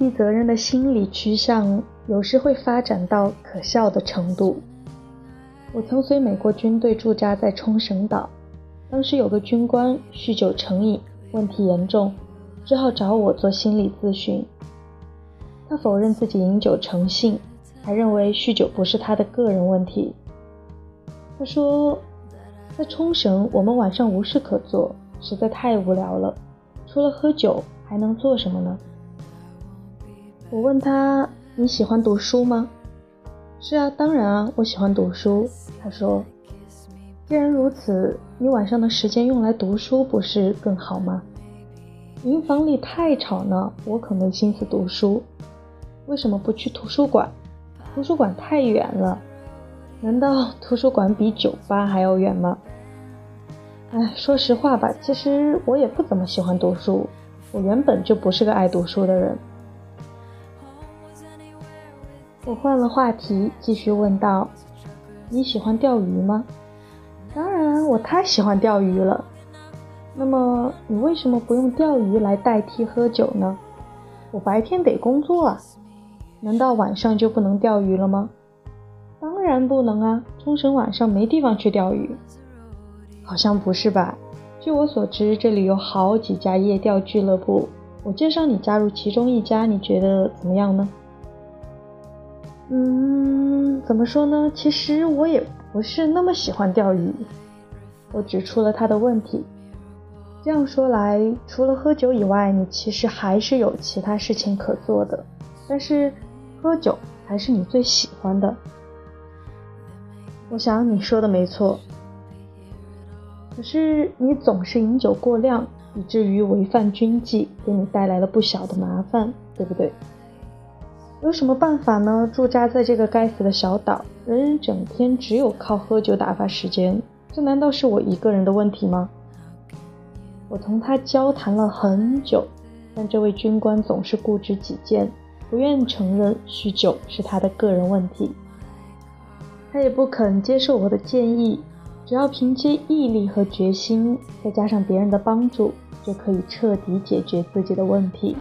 逃避责任的心理趋向有时会发展到可笑的程度。我曾随美国军队驻扎在冲绳岛，当时有个军官酗酒成瘾，问题严重，只好找我做心理咨询。他否认自己饮酒成性，还认为酗酒不是他的个人问题。他说，在冲绳我们晚上无事可做，实在太无聊了，除了喝酒还能做什么呢？我问他：“你喜欢读书吗？”“是啊，当然啊，我喜欢读书。”他说：“既然如此，你晚上的时间用来读书不是更好吗？营房里太吵呢，我可没心思读书。为什么不去图书馆？图书馆太远了。难道图书馆比酒吧还要远吗？”哎，说实话吧，其实我也不怎么喜欢读书。我原本就不是个爱读书的人。我换了话题，继续问道：“你喜欢钓鱼吗？”“当然，我太喜欢钓鱼了。”“那么，你为什么不用钓鱼来代替喝酒呢？”“我白天得工作啊，难道晚上就不能钓鱼了吗？”“当然不能啊，冲绳晚上没地方去钓鱼。”“好像不是吧？据我所知，这里有好几家夜钓俱乐部，我介绍你加入其中一家，你觉得怎么样呢？”嗯，怎么说呢？其实我也不是那么喜欢钓鱼。我指出了他的问题。这样说来，除了喝酒以外，你其实还是有其他事情可做的。但是，喝酒还是你最喜欢的。我想你说的没错。可是你总是饮酒过量，以至于违反军纪，给你带来了不小的麻烦，对不对？有什么办法呢？驻扎在这个该死的小岛，人人整天只有靠喝酒打发时间，这难道是我一个人的问题吗？我同他交谈了很久，但这位军官总是固执己见，不愿承认酗酒是他的个人问题。他也不肯接受我的建议，只要凭借毅力和决心，再加上别人的帮助，就可以彻底解决自己的问题。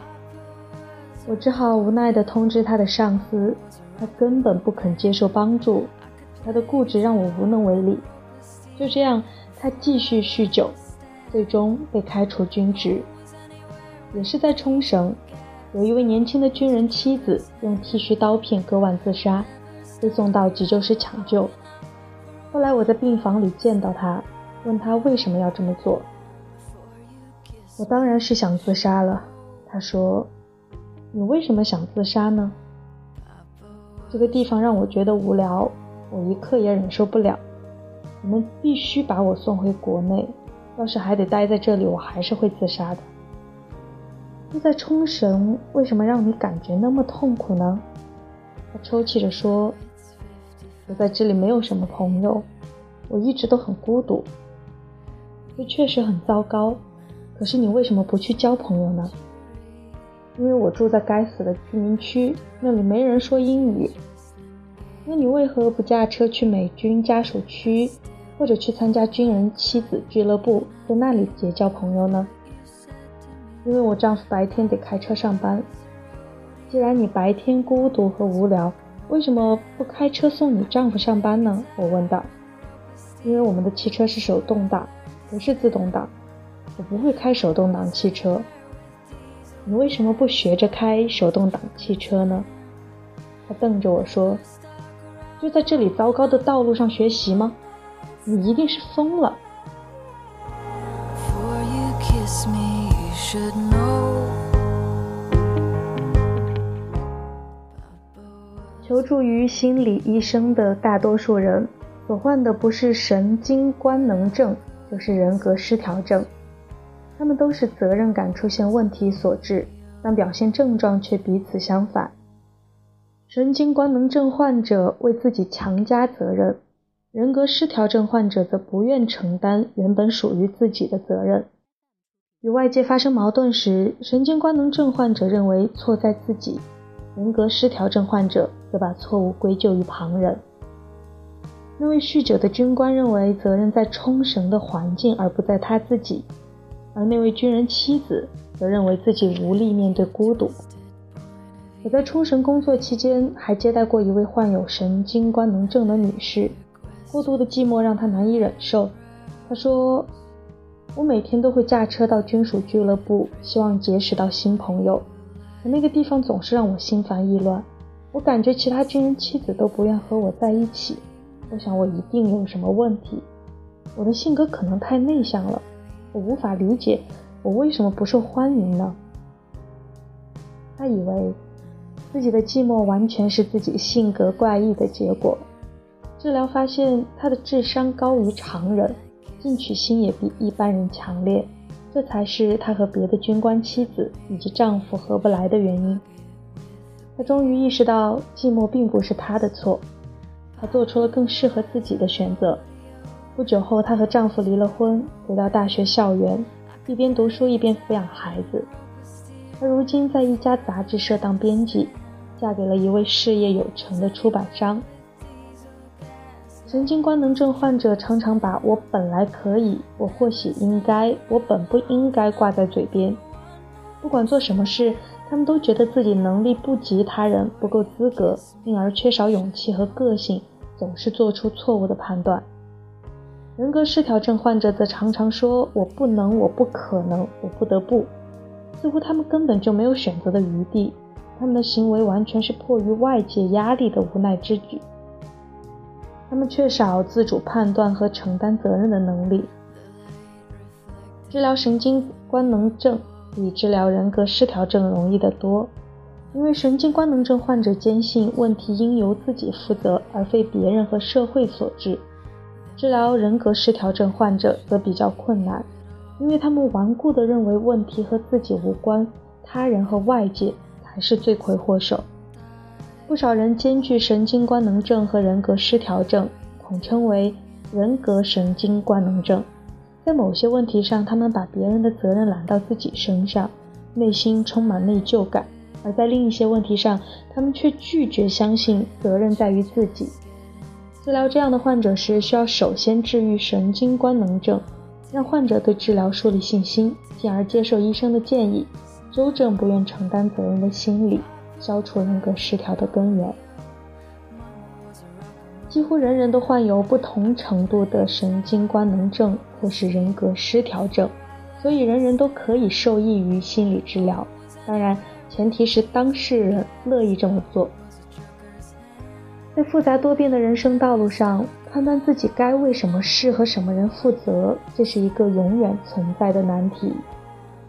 我只好无奈地通知他的上司，他根本不肯接受帮助，他的固执让我无能为力。就这样，他继续酗酒，最终被开除军职。也是在冲绳，有一位年轻的军人妻子用剃须刀片割腕自杀，被送到急救室抢救。后来我在病房里见到他，问他为什么要这么做。我当然是想自杀了，他说。你为什么想自杀呢？这个地方让我觉得无聊，我一刻也忍受不了。你们必须把我送回国内，要是还得待在这里，我还是会自杀的。住在冲绳，为什么让你感觉那么痛苦呢？他抽泣着说：“我在这里没有什么朋友，我一直都很孤独。这确实很糟糕，可是你为什么不去交朋友呢？”因为我住在该死的居民区，那里没人说英语。那你为何不驾车去美军家属区，或者去参加军人妻子俱乐部，在那里结交朋友呢？因为我丈夫白天得开车上班。既然你白天孤独和无聊，为什么不开车送你丈夫上班呢？我问道。因为我们的汽车是手动挡，不是自动挡。我不会开手动挡汽车。你为什么不学着开手动挡汽车呢？他瞪着我说：“就在这里糟糕的道路上学习吗？你一定是疯了。”求助于心理医生的大多数人，所患的不是神经官能症，就是人格失调症。他们都是责任感出现问题所致，但表现症状却彼此相反。神经官能症患者为自己强加责任，人格失调症患者则不愿承担原本属于自己的责任。与外界发生矛盾时，神经官能症患者认为错在自己，人格失调症患者则把错误归咎于旁人。那位酗酒的军官认为责任在冲绳的环境，而不在他自己。而那位军人妻子则认为自己无力面对孤独。我在冲绳工作期间，还接待过一位患有神经官能症的女士。过度的寂寞让她难以忍受。她说：“我每天都会驾车到军属俱乐部，希望结识到新朋友。可那个地方总是让我心烦意乱。我感觉其他军人妻子都不愿和我在一起。我想我一定有什么问题。我的性格可能太内向了。我无法理解我为什么不受欢迎呢？”他以为。自己的寂寞完全是自己性格怪异的结果。治疗发现他的智商高于常人，进取心也比一般人强烈，这才是他和别的军官妻子以及丈夫合不来的原因。他终于意识到寂寞并不是他的错，他做出了更适合自己的选择。不久后，她和丈夫离了婚，回到大学校园，一边读书一边抚养孩子。她如今在一家杂志社当编辑。嫁给了一位事业有成的出版商。神经官能症患者常常把我本来可以，我或许应该，我本不应该挂在嘴边。不管做什么事，他们都觉得自己能力不及他人，不够资格，因而缺少勇气和个性，总是做出错误的判断。人格失调症患者则常常说：“我不能，我不可能，我不得不。”似乎他们根本就没有选择的余地。他们的行为完全是迫于外界压力的无奈之举，他们缺少自主判断和承担责任的能力。治疗神经官能症比治疗人格失调症容易得多，因为神经官能症患者坚信问题应由自己负责，而非别人和社会所致。治疗人格失调症患者则比较困难，因为他们顽固地认为问题和自己无关，他人和外界。才是罪魁祸首。不少人兼具神经官能症和人格失调症，统称为人格神经官能症。在某些问题上，他们把别人的责任揽到自己身上，内心充满内疚感；而在另一些问题上，他们却拒绝相信责任在于自己。治疗这样的患者时，需要首先治愈神经官能症，让患者对治疗树立信心，进而接受医生的建议。纠正不愿承担责任的心理，消除人格失调的根源。几乎人人都患有不同程度的神经官能症或是人格失调症，所以人人都可以受益于心理治疗。当然，前提是当事人乐意这么做。在复杂多变的人生道路上，判断自己该为什么事和什么人负责，这是一个永远存在的难题。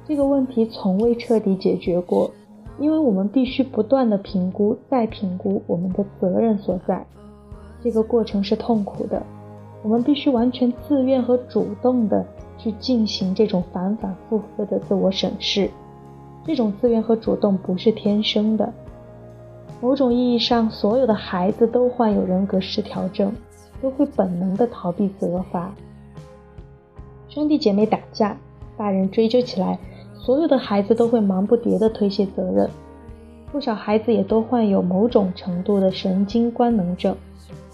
这个问题从未彻底解决过，因为我们必须不断的评估、再评估我们的责任所在。这个过程是痛苦的，我们必须完全自愿和主动的去进行这种反反复复的自我审视。这种自愿和主动不是天生的。某种意义上，所有的孩子都患有人格失调症，都会本能的逃避责罚。兄弟姐妹打架，大人追究起来。所有的孩子都会忙不迭地推卸责任，不少孩子也都患有某种程度的神经官能症，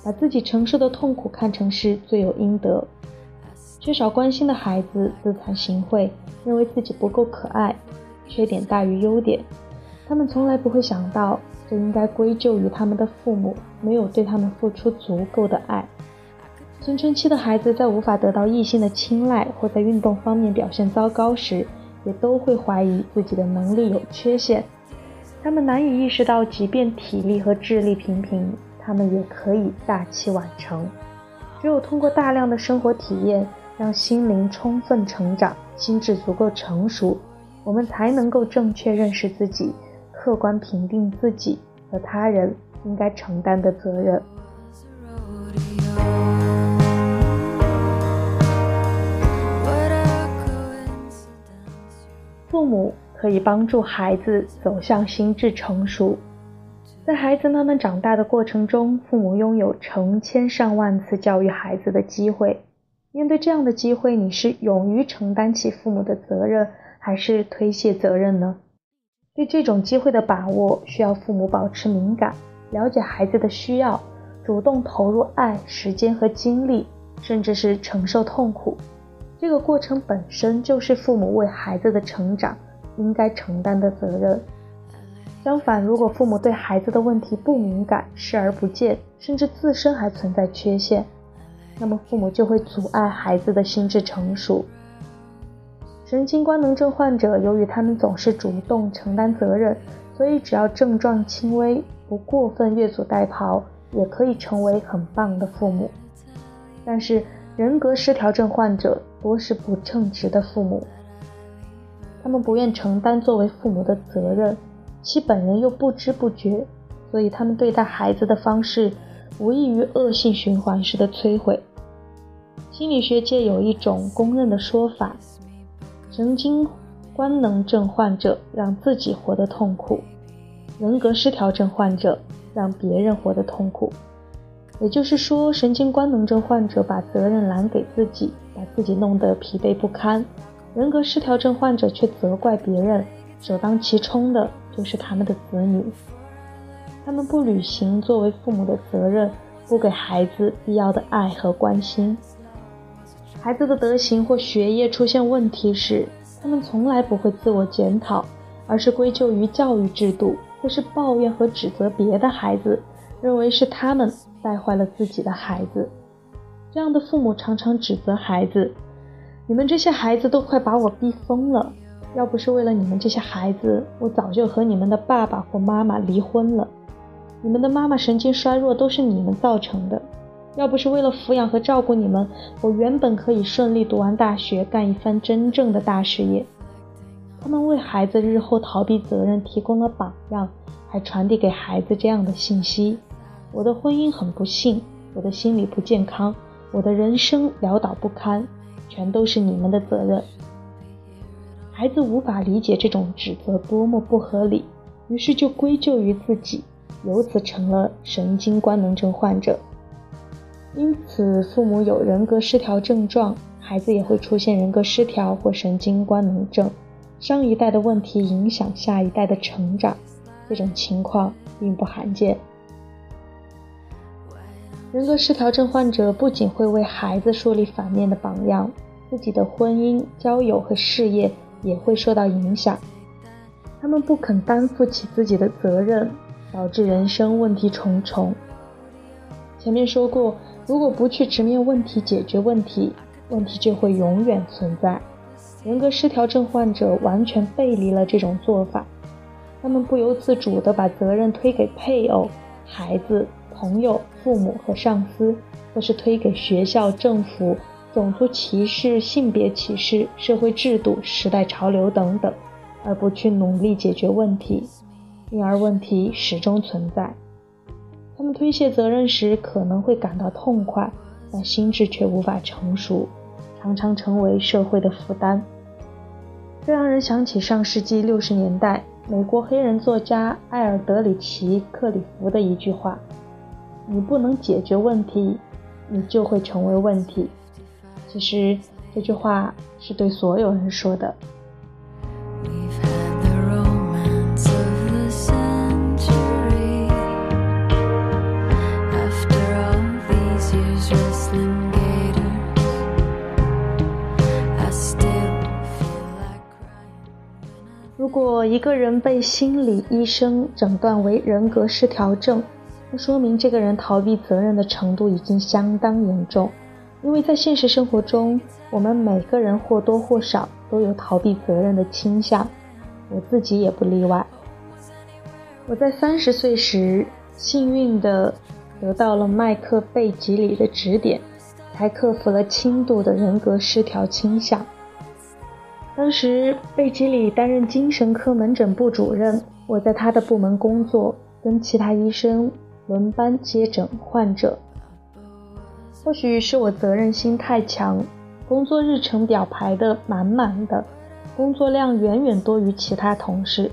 把自己承受的痛苦看成是罪有应得。缺少关心的孩子自惭形秽，认为自己不够可爱，缺点大于优点。他们从来不会想到，这应该归咎于他们的父母没有对他们付出足够的爱。青春期的孩子在无法得到异性的青睐，或在运动方面表现糟糕时，也都会怀疑自己的能力有缺陷，他们难以意识到，即便体力和智力平平，他们也可以大器晚成。只有通过大量的生活体验，让心灵充分成长，心智足够成熟，我们才能够正确认识自己，客观评定自己和他人应该承担的责任。父母可以帮助孩子走向心智成熟，在孩子慢慢长大的过程中，父母拥有成千上万次教育孩子的机会。面对这样的机会，你是勇于承担起父母的责任，还是推卸责任呢？对这种机会的把握，需要父母保持敏感，了解孩子的需要，主动投入爱、时间和精力，甚至是承受痛苦。这个过程本身就是父母为孩子的成长应该承担的责任。相反，如果父母对孩子的问题不敏感、视而不见，甚至自身还存在缺陷，那么父母就会阻碍孩子的心智成熟。神经官能症患者由于他们总是主动承担责任，所以只要症状轻微，不过分越俎代庖，也可以成为很棒的父母。但是人格失调症患者多是不称职的父母，他们不愿承担作为父母的责任，其本人又不知不觉，所以他们对待孩子的方式无异于恶性循环式的摧毁。心理学界有一种公认的说法。神经官能症患者让自己活得痛苦，人格失调症患者让别人活得痛苦。也就是说，神经官能症患者把责任揽给自己，把自己弄得疲惫不堪；人格失调症患者却责怪别人，首当其冲的就是他们的子女。他们不履行作为父母的责任，不给孩子必要的爱和关心。孩子的德行或学业出现问题时，他们从来不会自我检讨，而是归咎于教育制度，或是抱怨和指责别的孩子，认为是他们带坏了自己的孩子。这样的父母常常指责孩子：“你们这些孩子都快把我逼疯了！要不是为了你们这些孩子，我早就和你们的爸爸或妈妈离婚了。你们的妈妈神经衰弱都是你们造成的。”要不是为了抚养和照顾你们，我原本可以顺利读完大学，干一番真正的大事业。他们为孩子日后逃避责任提供了榜样，还传递给孩子这样的信息：我的婚姻很不幸，我的心理不健康，我的人生潦倒不堪，全都是你们的责任。孩子无法理解这种指责多么不合理，于是就归咎于自己，由此成了神经官能症患者。因此，父母有人格失调症状，孩子也会出现人格失调或神经官能症。上一代的问题影响下一代的成长，这种情况并不罕见。人格失调症患者不仅会为孩子树立反面的榜样，自己的婚姻、交友和事业也会受到影响。他们不肯担负起自己的责任，导致人生问题重重。前面说过。如果不去直面问题、解决问题，问题就会永远存在。人格失调症患者完全背离了这种做法，他们不由自主地把责任推给配偶、孩子、朋友、父母和上司，或是推给学校、政府、种族歧视、性别歧视、社会制度、时代潮流等等，而不去努力解决问题，因而问题始终存在。他们推卸责任时可能会感到痛快，但心智却无法成熟，常常成为社会的负担。这让人想起上世纪六十年代美国黑人作家艾尔德里奇·克里夫的一句话：“你不能解决问题，你就会成为问题。”其实这句话是对所有人说的。如果一个人被心理医生诊断为人格失调症，那说明这个人逃避责任的程度已经相当严重。因为在现实生活中，我们每个人或多或少都有逃避责任的倾向，我自己也不例外。我在三十岁时幸运地得到了麦克贝吉里的指点，才克服了轻度的人格失调倾向。当时贝吉里担任精神科门诊部主任，我在他的部门工作，跟其他医生轮班接诊患者。或许是我责任心太强，工作日程表排得满满的，工作量远远多于其他同事。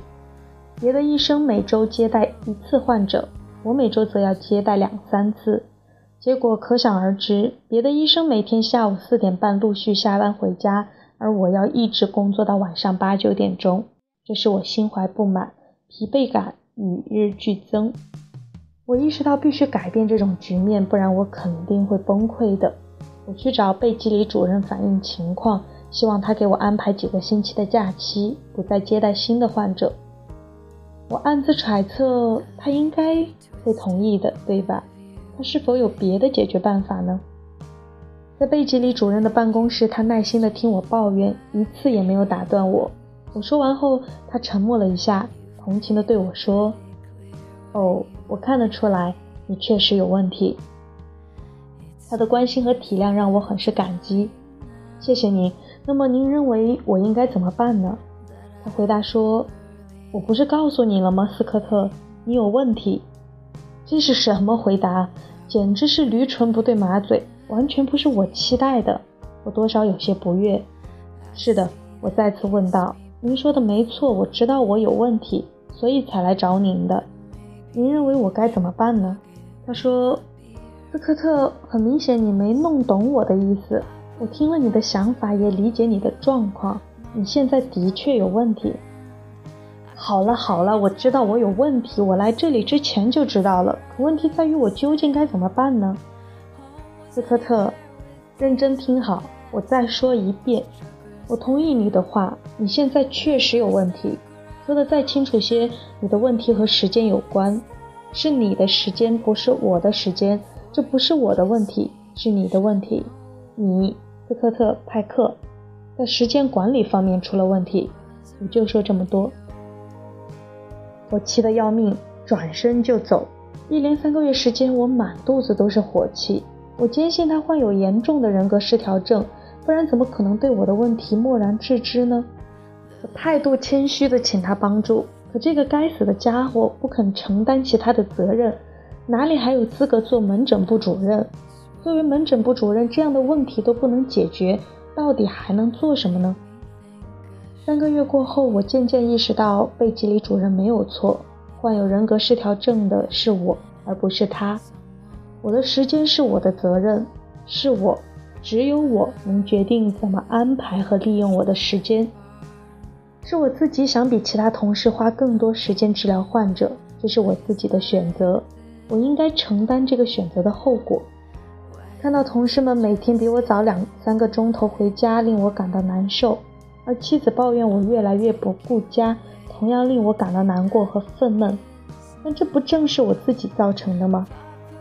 别的医生每周接待一次患者，我每周则要接待两三次，结果可想而知。别的医生每天下午四点半陆续下班回家。而我要一直工作到晚上八九点钟，这使我心怀不满，疲惫感与日俱增。我意识到必须改变这种局面，不然我肯定会崩溃的。我去找贝基里主任反映情况，希望他给我安排几个星期的假期，不再接待新的患者。我暗自揣测，他应该会同意的，对吧？他是否有别的解决办法呢？在贝吉里主任的办公室，他耐心地听我抱怨，一次也没有打断我。我说完后，他沉默了一下，同情地对我说：“哦，我看得出来，你确实有问题。”他的关心和体谅让我很是感激，谢谢您。那么您认为我应该怎么办呢？他回答说：“我不是告诉你了吗，斯科特，你有问题。”这是什么回答？简直是驴唇不对马嘴，完全不是我期待的。我多少有些不悦。是的，我再次问道：“您说的没错，我知道我有问题，所以才来找您的。您认为我该怎么办呢？”他说。斯科特，很明显你没弄懂我的意思。我听了你的想法，也理解你的状况。你现在的确有问题。好了好了，我知道我有问题，我来这里之前就知道了。可问题在于，我究竟该怎么办呢？斯科特，认真听好，我再说一遍。我同意你的话，你现在确实有问题。说的再清楚些，你的问题和时间有关，是你的时间，不是我的时间。这不是我的问题，是你的问题。你，斯科特·派克，在时间管理方面出了问题。我就说这么多。我气得要命，转身就走。一连三个月时间，我满肚子都是火气。我坚信他患有严重的人格失调症，不然怎么可能对我的问题漠然置之呢？我态度谦虚地请他帮助，可这个该死的家伙不肯承担起他的责任。哪里还有资格做门诊部主任？作为门诊部主任，这样的问题都不能解决，到底还能做什么呢？三个月过后，我渐渐意识到贝吉里主任没有错，患有人格失调症的是我，而不是他。我的时间是我的责任，是我，只有我能决定怎么安排和利用我的时间。是我自己想比其他同事花更多时间治疗患者，这是我自己的选择。我应该承担这个选择的后果。看到同事们每天比我早两三个钟头回家，令我感到难受；而妻子抱怨我越来越不顾家，同样令我感到难过和愤懑。但这不正是我自己造成的吗？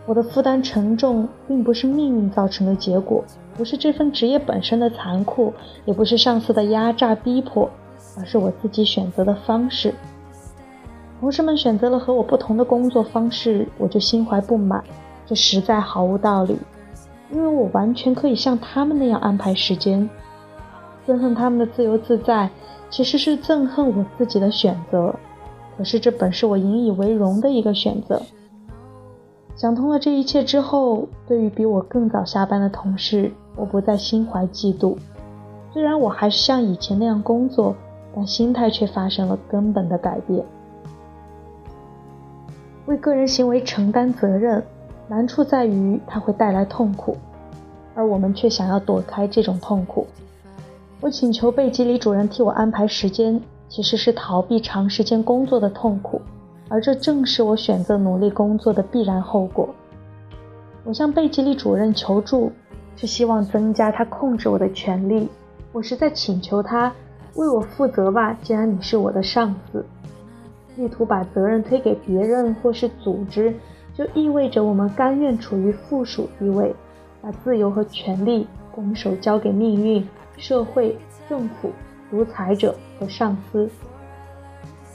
我的负担沉重，并不是命运造成的结果，不是这份职业本身的残酷，也不是上司的压榨逼迫，而是我自己选择的方式。同事们选择了和我不同的工作方式，我就心怀不满。这实在毫无道理，因为我完全可以像他们那样安排时间。憎恨他们的自由自在，其实是憎恨我自己的选择。可是这本是我引以为荣的一个选择。想通了这一切之后，对于比我更早下班的同事，我不再心怀嫉妒。虽然我还是像以前那样工作，但心态却发生了根本的改变。为个人行为承担责任，难处在于它会带来痛苦，而我们却想要躲开这种痛苦。我请求贝吉里主任替我安排时间，其实是逃避长时间工作的痛苦，而这正是我选择努力工作的必然后果。我向贝吉利主任求助，是希望增加他控制我的权利。我是在请求他为我负责吧，既然你是我的上司。意图把责任推给别人或是组织，就意味着我们甘愿处于附属地位，把自由和权利拱手交给命运、社会、政府、独裁者和上司。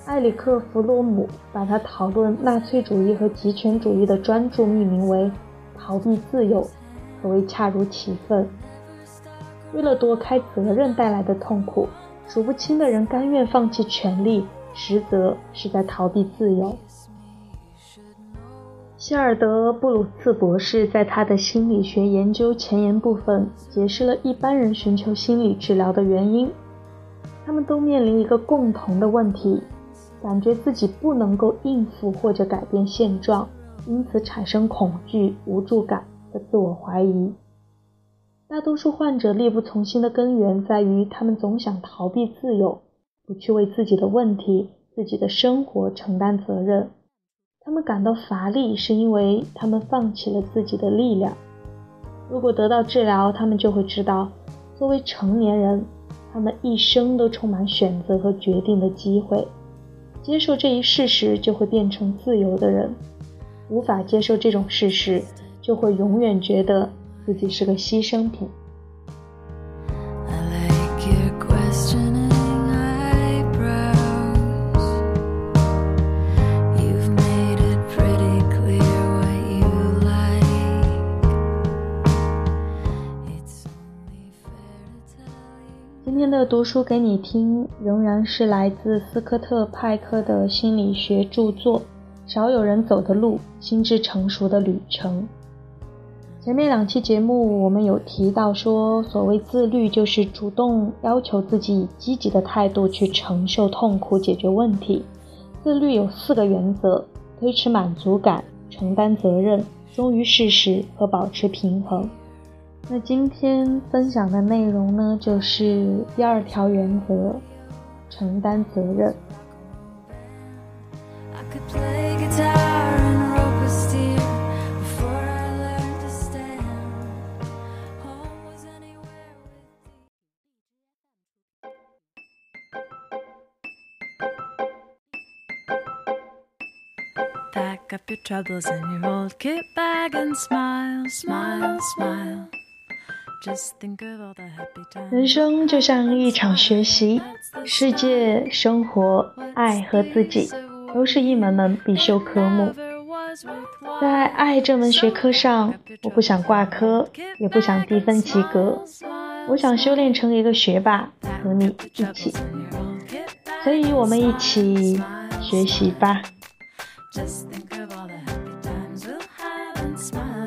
埃里克·弗洛姆把他讨论纳粹主义和极权主义的专著命名为“逃避自由”，可谓恰如其分。为了躲开责任带来的痛苦，数不清的人甘愿放弃权利。实则是在逃避自由。希尔德·布鲁茨博士在他的心理学研究前言部分解释了一般人寻求心理治疗的原因：他们都面临一个共同的问题，感觉自己不能够应付或者改变现状，因此产生恐惧、无助感和自我怀疑。大多数患者力不从心的根源在于他们总想逃避自由。不去为自己的问题、自己的生活承担责任，他们感到乏力，是因为他们放弃了自己的力量。如果得到治疗，他们就会知道，作为成年人，他们一生都充满选择和决定的机会。接受这一事实，就会变成自由的人；无法接受这种事实，就会永远觉得自己是个牺牲品。读书给你听，仍然是来自斯科特·派克的心理学著作《少有人走的路：心智成熟的旅程》。前面两期节目我们有提到说，所谓自律，就是主动要求自己以积极的态度去承受痛苦、解决问题。自律有四个原则：推迟满足感、承担责任、忠于事实和保持平衡。那今天分享的内容呢，就是第二条原则：承担责任。人生就像一场学习，世界、生活、爱和自己，都是一门门必修科目。在爱这门学科上，我不想挂科，也不想低分及格，我想修炼成一个学霸，和你一起。所以，我们一起学习吧。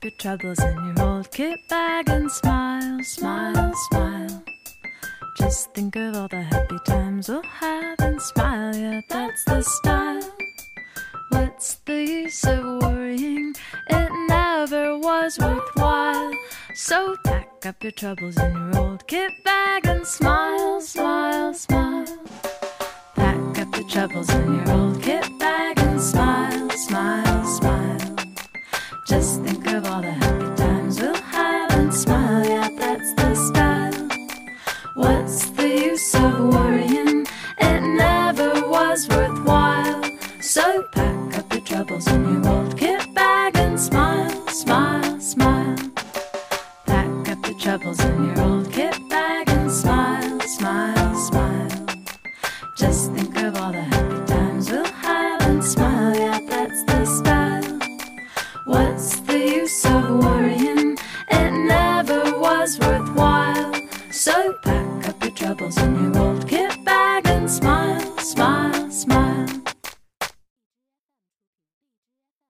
Up your troubles in your old kit bag and smile, smile, smile. Just think of all the happy times we'll have and smile, yeah, that's the style. What's the use of worrying? It never was worthwhile. So pack up your troubles in your old kit bag and smile, smile, smile. Pack up your troubles in your old kit bag and smile, smile, smile. Just